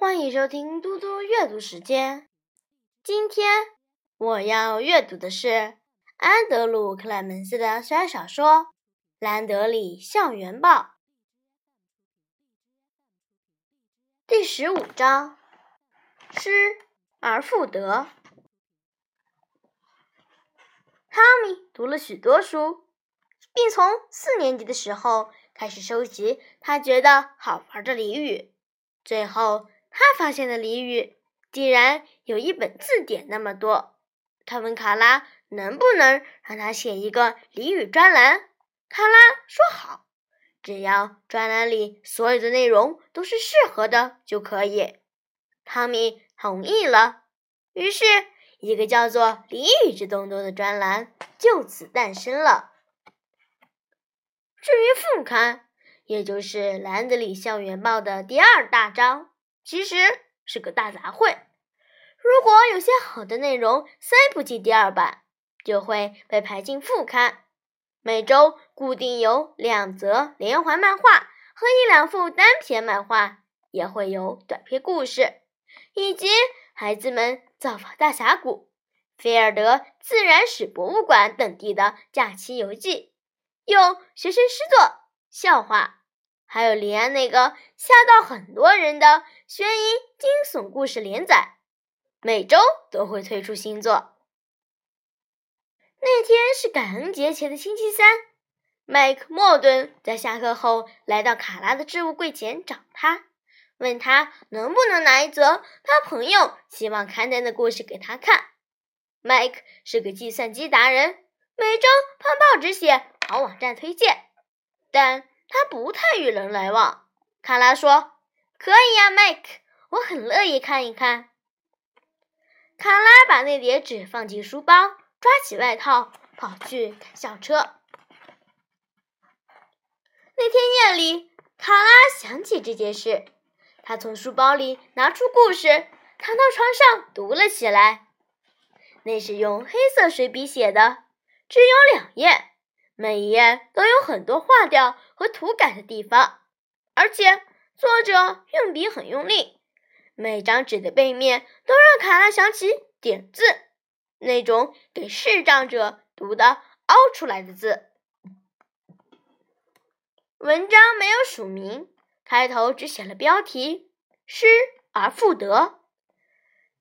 欢迎收听嘟嘟阅读时间。今天我要阅读的是安德鲁·克莱门斯的小说《兰德里校园报》第十五章：失而复得。汤米读了许多书，并从四年级的时候开始收集他觉得好玩的俚语，最后。他发现的俚语竟然有一本字典那么多。他问卡拉能不能让他写一个俚语专栏。卡拉说好，只要专栏里所有的内容都是适合的就可以。汤米同意了，于是一个叫做《俚语之东东》的专栏就此诞生了。至于副刊，也就是《兰德里校园报》的第二大章。其实是个大杂烩。如果有些好的内容塞不进第二版，就会被排进副刊。每周固定有两则连环漫画和一两幅单篇漫画，也会有短篇故事，以及孩子们造访大峡谷、菲尔德自然史博物馆等地的假期游记，有学生诗作、笑话。还有李安那个吓到很多人的悬疑惊悚故事连载，每周都会推出新作。那天是感恩节前的星期三，麦克莫顿在下课后来到卡拉的置物柜前找他，问他能不能拿一则他朋友希望刊登的故事给他看。麦克是个计算机达人，每周看报纸写好网站推荐，但。他不太与人来往，卡拉说：“可以呀，Mike，我很乐意看一看。”卡拉把那叠纸放进书包，抓起外套，跑去赶校车。那天夜里，卡拉想起这件事，他从书包里拿出故事，躺到床上读了起来。那是用黑色水笔写的，只有两页。每一页都有很多划掉和涂改的地方，而且作者用笔很用力。每张纸的背面都让卡拉想起点字，那种给视障者读的凹出来的字。文章没有署名，开头只写了标题“失而复得”。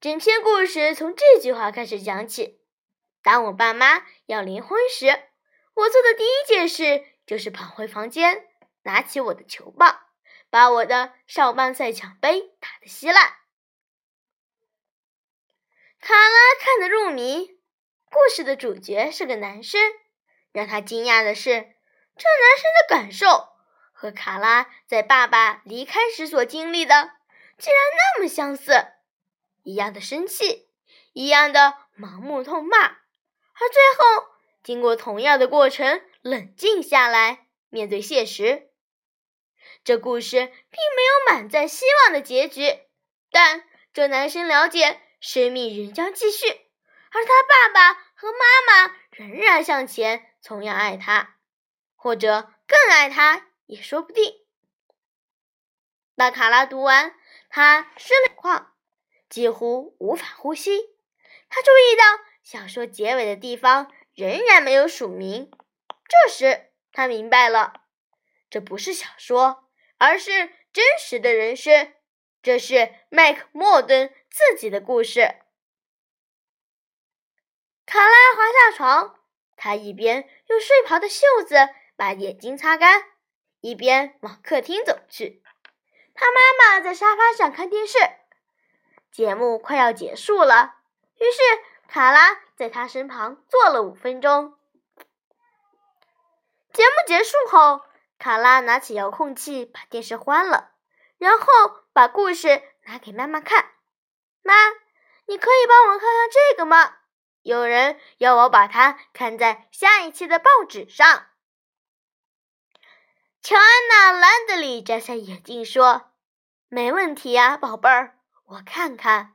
整篇故事从这句话开始讲起：当我爸妈要离婚时。我做的第一件事就是跑回房间，拿起我的球棒，把我的少棒赛奖杯打得稀烂。卡拉看得入迷。故事的主角是个男生，让他惊讶的是，这男生的感受和卡拉在爸爸离开时所经历的竟然那么相似，一样的生气，一样的盲目痛骂，而最后。经过同样的过程，冷静下来，面对现实。这故事并没有满载希望的结局，但这男生了解生命仍将继续，而他爸爸和妈妈仍然向前，同样爱他，或者更爱他也说不定。当卡拉读完，他失了况，几乎无法呼吸。他注意到小说结尾的地方。仍然没有署名。这时，他明白了，这不是小说，而是真实的人生。这是麦克莫顿自己的故事。卡拉滑下床，他一边用睡袍的袖子把眼睛擦干，一边往客厅走去。他妈妈在沙发上看电视，节目快要结束了，于是卡拉。在他身旁坐了五分钟。节目结束后，卡拉拿起遥控器把电视关了，然后把故事拿给妈妈看。妈，你可以帮我看看这个吗？有人要我把它看在下一期的报纸上。乔安娜·兰德里摘下眼镜说：“没问题呀，宝贝儿，我看看。”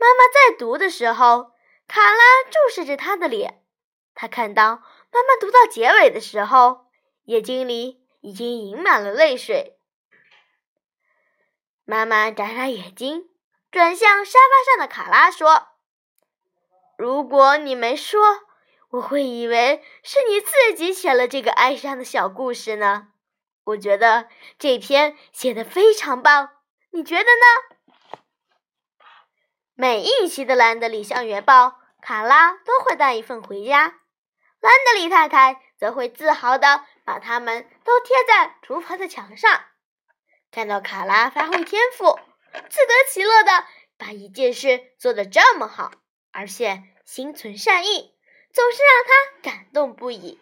妈妈在读的时候，卡拉注视着她的脸。她看到妈妈读到结尾的时候，眼睛里已经盈满了泪水。妈妈眨眨眼睛，转向沙发上的卡拉说：“如果你没说，我会以为是你自己写了这个哀伤的小故事呢。我觉得这篇写的非常棒，你觉得呢？”每一期的《兰德里向园报》，卡拉都会带一份回家。兰德里太太则会自豪地把它们都贴在厨房的墙上。看到卡拉发挥天赋，自得其乐地把一件事做得这么好，而且心存善意，总是让他感动不已。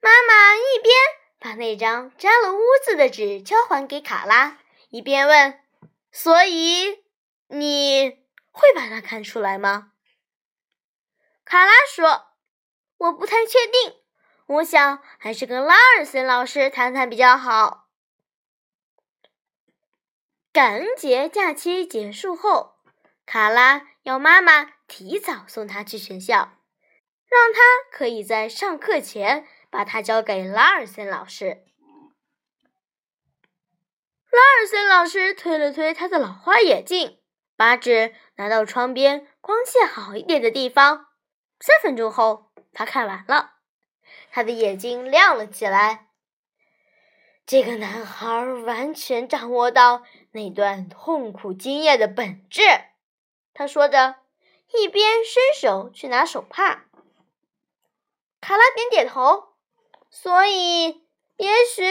妈妈一边把那张沾了污渍的纸交还给卡拉，一边问：“所以你会把它看出来吗？”卡拉说。我不太确定，我想还是跟拉尔森老师谈谈比较好。感恩节假期结束后，卡拉要妈妈提早送她去学校，让她可以在上课前把它交给拉尔森老师。拉尔森老师推了推他的老花眼镜，把纸拿到窗边光线好一点的地方。三分钟后。他看完了，他的眼睛亮了起来。这个男孩完全掌握到那段痛苦经验的本质。他说着，一边伸手去拿手帕。卡拉点点头，所以也许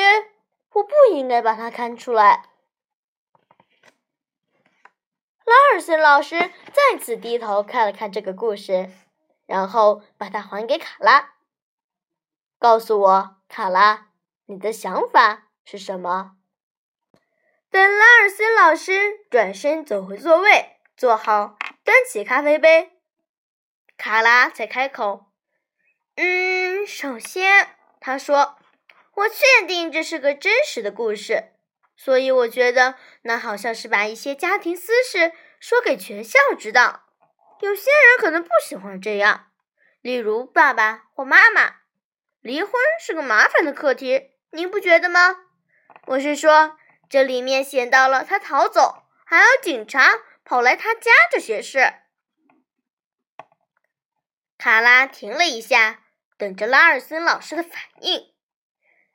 我不应该把它看出来。拉尔森老师再次低头看了看这个故事。然后把它还给卡拉。告诉我，卡拉，你的想法是什么？等拉尔森老师转身走回座位，坐好，端起咖啡杯，卡拉才开口：“嗯，首先，他说，我确定这是个真实的故事，所以我觉得那好像是把一些家庭私事说给全校知道。”有些人可能不喜欢这样，例如爸爸或妈妈。离婚是个麻烦的课题，您不觉得吗？我是说，这里面写到了他逃走，还有警察跑来他家这些事。卡拉停了一下，等着拉尔森老师的反应。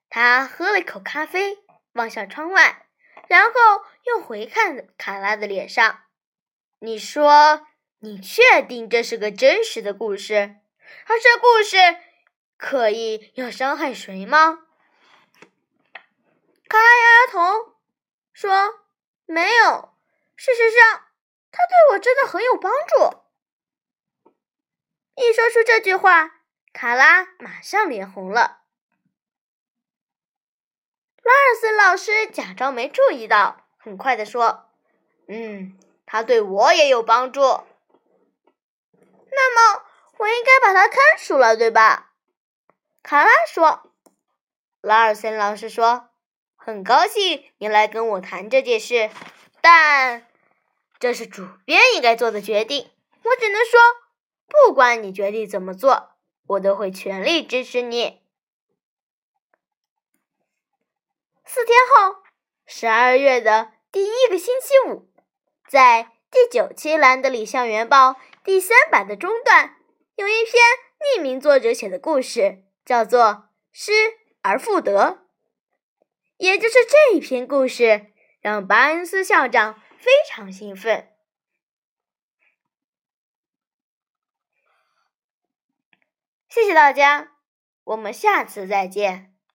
他喝了一口咖啡，望向窗外，然后又回看卡拉的脸上。你说。你确定这是个真实的故事？而这故事可以要伤害谁吗？卡拉摇摇头，说：“没有。事实上，他对我真的很有帮助。”一说出这句话，卡拉马上脸红了。拉尔森老师假装没注意到，很快的说：“嗯，他对我也有帮助。”那么，我应该把它看出来，对吧？卡拉说。拉尔森老师说：“很高兴你来跟我谈这件事，但这是主编应该做的决定。我只能说，不管你决定怎么做，我都会全力支持你。”四天后，十二月的第一个星期五，在第九期《兰德里校园报》。第三版的中段有一篇匿名作者写的故事，叫做《失而复得》。也就是这一篇故事，让巴恩斯校长非常兴奋。谢谢大家，我们下次再见。